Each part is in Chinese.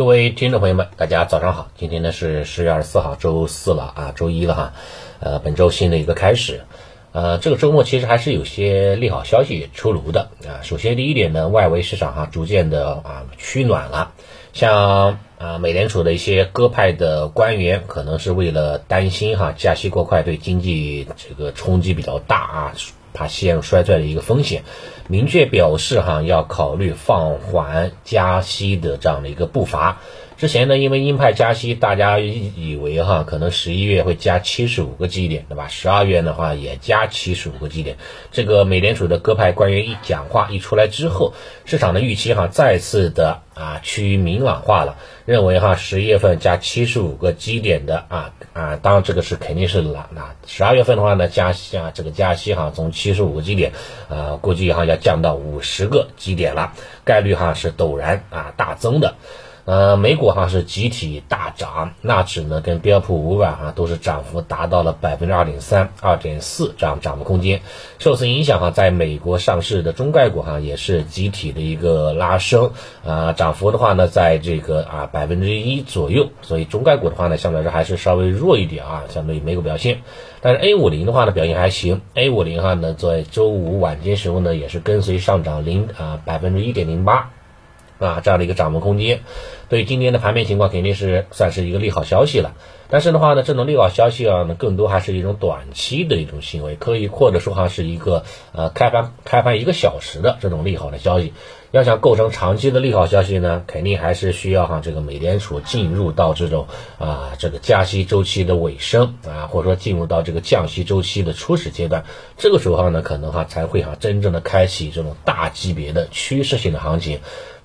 各位听众朋友们，大家早上好！今天呢是十月二十四号，周四了啊，周一了哈。呃，本周新的一个开始。呃，这个周末其实还是有些利好消息出炉的啊。首先第一点呢，外围市场哈逐渐的啊趋暖了，像啊美联储的一些鸽派的官员，可能是为了担心哈加息过快对经济这个冲击比较大啊。怕陷入衰退的一个风险，明确表示哈要考虑放缓加息的这样的一个步伐。之前呢，因为鹰派加息，大家以为哈可能十一月会加七十五个基点，对吧？十二月的话也加七十五个基点。这个美联储的鸽派官员一讲话一出来之后，市场的预期哈再次的啊趋于明朗化了，认为哈十一月份加七十五个基点的啊啊，当然这个是肯定是了。那十二月份的话呢，加息啊这个加息哈从七十五个基点啊估计哈要降到五十个基点了，概率哈是陡然啊大增的。呃，美股哈是集体大涨，纳指呢跟标普五百哈都是涨幅达到了百分之二点三、二点四这样涨幅空间。受此影响哈，在美国上市的中概股哈也是集体的一个拉升，啊，涨幅的话呢，在这个啊百分之一左右。所以中概股的话呢，相对来说还是稍微弱一点啊，相对于美股表现。但是 A 五零的话呢，表现还行。A 五零哈呢，在周五晚间时候呢，也是跟随上涨零啊百分之一点零八。啊，这样的一个涨幅空间，对今天的盘面情况肯定是算是一个利好消息了。但是的话呢，这种利好消息啊，呢更多还是一种短期的一种行为，可以或者说哈是一个呃开盘开盘一个小时的这种利好的消息。要想构成长期的利好消息呢，肯定还是需要哈这个美联储进入到这种啊这个加息周期的尾声啊，或者说进入到这个降息周期的初始阶段，这个时候呢，可能哈才会哈真正的开启这种大级别的趋势性的行情。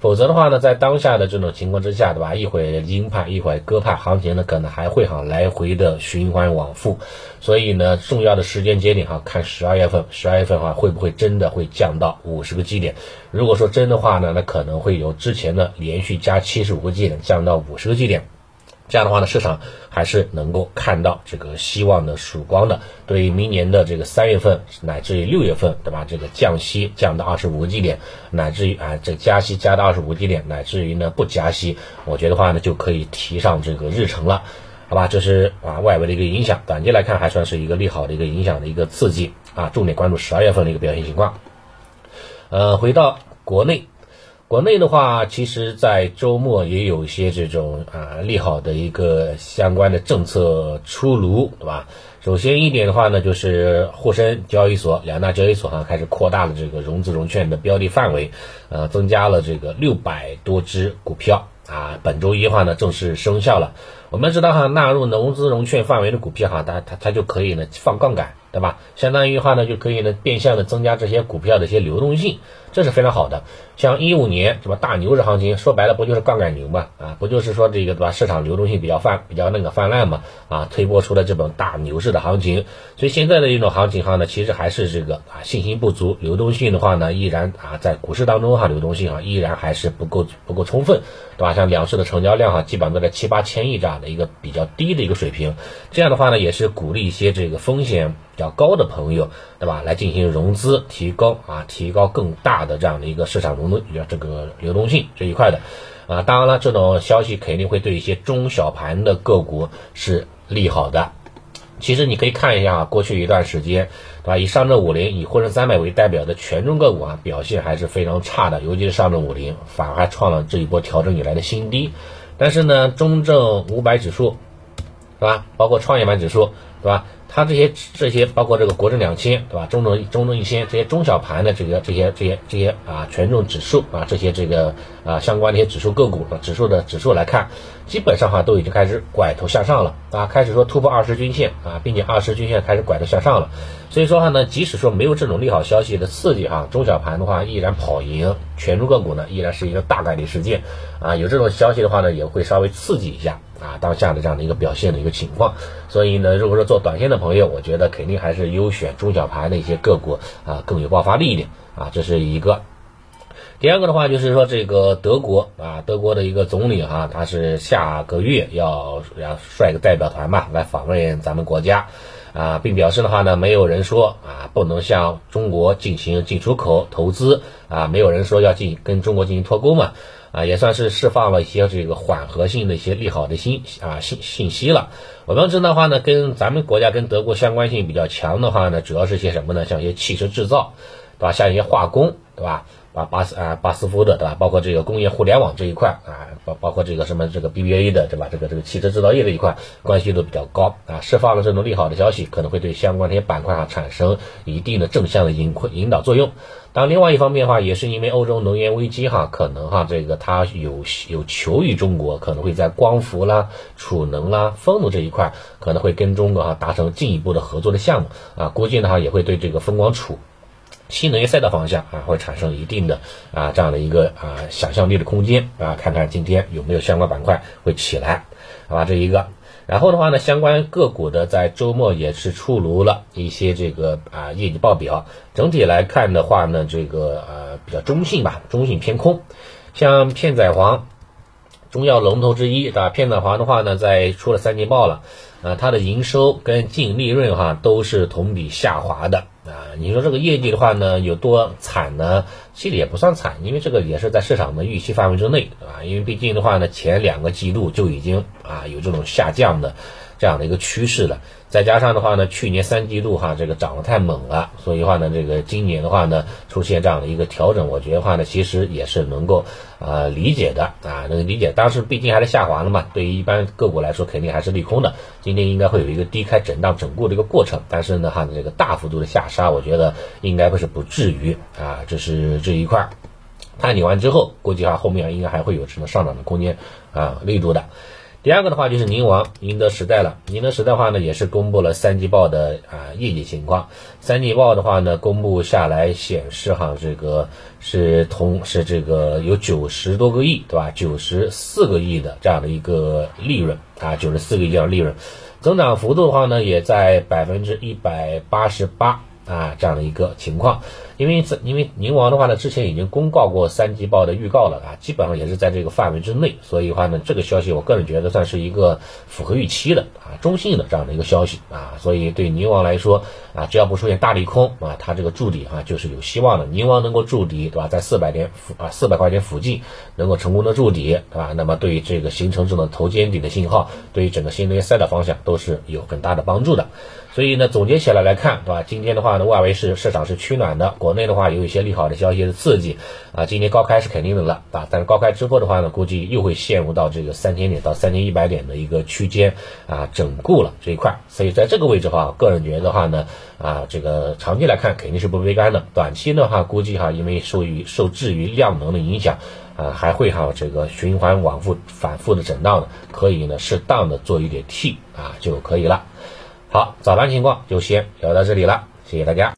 否则的话呢，在当下的这种情况之下，对吧？一会鹰派，一会鸽派，行情呢可能还会哈来回的循环往复。所以呢，重要的时间节点哈，看十二月份，十二月份的话会不会真的会降到五十个基点？如果说真的话呢，那可能会由之前的连续加七十五个基点降到五十个基点。这样的话呢，市场还是能够看到这个希望的曙光的。对于明年的这个三月份乃至于六月份，对吧？这个降息降到二十五个基点，乃至于啊，这加息加到二十五个基点，乃至于呢不加息，我觉得话呢就可以提上这个日程了，好吧？这是啊外围的一个影响，短期来看还算是一个利好的一个影响的一个刺激啊。重点关注十二月份的一个表现情况。呃，回到国内。国内的话，其实，在周末也有一些这种啊利好的一个相关的政策出炉，对吧？首先一点的话呢，就是沪深交易所两大交易所哈开始扩大了这个融资融券的标的范围，呃，增加了这个六百多只股票啊。本周一的话呢，正式生效了。我们知道哈，纳入融资融券范围的股票哈，它它它就可以呢放杠杆。对吧？相当于话呢，就可以呢变相的增加这些股票的一些流动性，这是非常好的。像一五年什么大牛市行情，说白了不就是杠杆牛嘛？啊，不就是说这个对吧？市场流动性比较泛，比较那个泛滥嘛？啊，推波出了这种大牛市的行情。所以现在的一种行情哈呢，其实还是这个啊信心不足，流动性的话呢，依然啊在股市当中哈，流动性啊依然还是不够不够充分，对吧？像两市的成交量哈，基本上都在七八千亿这样的一个比较低的一个水平。这样的话呢，也是鼓励一些这个风险。高的朋友，对吧？来进行融资，提高啊，提高更大的这样的一个市场流动，这个流动性这一块的，啊，当然了，这种消息肯定会对一些中小盘的个股是利好的。其实你可以看一下啊，过去一段时间，对吧？以上证五零、以沪深三百为代表的权重个股啊，表现还是非常差的，尤其是上证五零，反而还创了这一波调整以来的新低。但是呢，中证五百指数，是吧？包括创业板指数，对吧？它这些这些包括这个国证两千，对吧？中证中证一千这些中小盘的这个这些这些这些啊权重指数啊这些这个啊相关的一些指数个股指数的指数来看，基本上哈都已经开始拐头向上了啊，开始说突破二十均线啊，并且二十均线开始拐头向上了。所以说哈呢，即使说没有这种利好消息的刺激哈，中小盘的话依然跑赢权重个股呢，依然是一个大概率事件啊。有这种消息的话呢，也会稍微刺激一下。啊，当下的这样的一个表现的一个情况，所以呢，如果说做短线的，我觉得肯定还是优选中小盘的一些个股啊，更有爆发力一点啊，这是一个。第二个的话就是说，这个德国啊，德国的一个总理哈，他是下个月要要率个代表团嘛，来访问咱们国家啊，并表示的话呢，没有人说啊，不能向中国进行进出口投资啊，没有人说要进跟中国进行脱钩嘛。啊，也算是释放了一些这个缓和性的一些利好的信啊信信息了。我们知道的话呢，跟咱们国家跟德国相关性比较强的话呢，主要是些什么呢？像一些汽车制造，对吧？像一些化工，对吧？巴巴斯啊巴斯夫的对吧？包括这个工业互联网这一块啊，包包括这个什么这个 BBA 的对吧？这个这个汽车制造业这一块关系都比较高啊，释放了这种利好的消息，可能会对相关这些板块啊产生一定的正向的引引导作用。当，另外一方面的话，也是因为欧洲能源危机哈，可能哈这个它有有求于中国，可能会在光伏啦、储能啦、风能这一块可能会跟中国哈达成进一步的合作的项目啊，估计的话也会对这个风光储。新能源赛道方向啊，会产生一定的啊这样的一个啊想象力的空间啊，看看今天有没有相关板块会起来，好吧？这一个，然后的话呢，相关个股的在周末也是出炉了一些这个啊业绩报表，整体来看的话呢，这个呃比较中性吧，中性偏空，像片仔癀，中药龙头之一，对吧？片仔癀的话呢，在出了三季报了，啊，它的营收跟净利润哈都是同比下滑的。啊，你说这个业绩的话呢，有多惨呢？其实也不算惨，因为这个也是在市场的预期范围之内，啊？因为毕竟的话呢，前两个季度就已经啊有这种下降的。这样的一个趋势了，再加上的话呢，去年三季度哈这个涨得太猛了，所以话呢，这个今年的话呢，出现这样的一个调整，我觉得话呢，其实也是能够啊理解的啊，能理解。当时毕竟还是下滑了嘛，对于一般个股来说，肯定还是利空的。今天应该会有一个低开震荡整固的一个过程，但是呢哈，这个大幅度的下杀，我觉得应该会是不至于啊，这是这一块探底完之后，估计哈后面应该还会有什么上涨的空间啊，力度的。第二个的话就是宁王宁德时代了，宁德时代的话呢也是公布了三季报的啊业绩情况，三季报的话呢公布下来显示哈这个是同是这个有九十多个亿对吧？九十四个亿的这样的一个利润啊，九十四个亿的利润，增长幅度的话呢也在百分之一百八十八。啊，这样的一个情况，因为因为宁王的话呢，之前已经公告过三季报的预告了啊，基本上也是在这个范围之内，所以的话呢，这个消息我个人觉得算是一个符合预期的啊，中性的这样的一个消息啊，所以对宁王来说啊，只要不出现大利空啊，它这个筑底啊就是有希望的，宁王能够筑底对吧，在四百点附啊四百块钱附近能够成功的筑底对吧，那么对于这个形成这种头肩底的信号，对于整个新能源赛道方向都是有很大的帮助的。所以呢，总结起来来看，对吧？今天的话呢，外围是市场是趋暖的，国内的话有一些利好的消息的刺激，啊，今天高开是肯定的了，啊，但是高开之后的话呢，估计又会陷入到这个三千点到三千一百点的一个区间啊，整固了这一块。所以在这个位置的话，个人觉得的话呢，啊，这个长期来看肯定是不悲观的，短期的话估计哈，因为受于受制于量能的影响，啊，还会哈这个循环往复反复的震荡的，可以呢适当的做一点 T 啊就可以了。好，早盘情况就先聊到这里了，谢谢大家。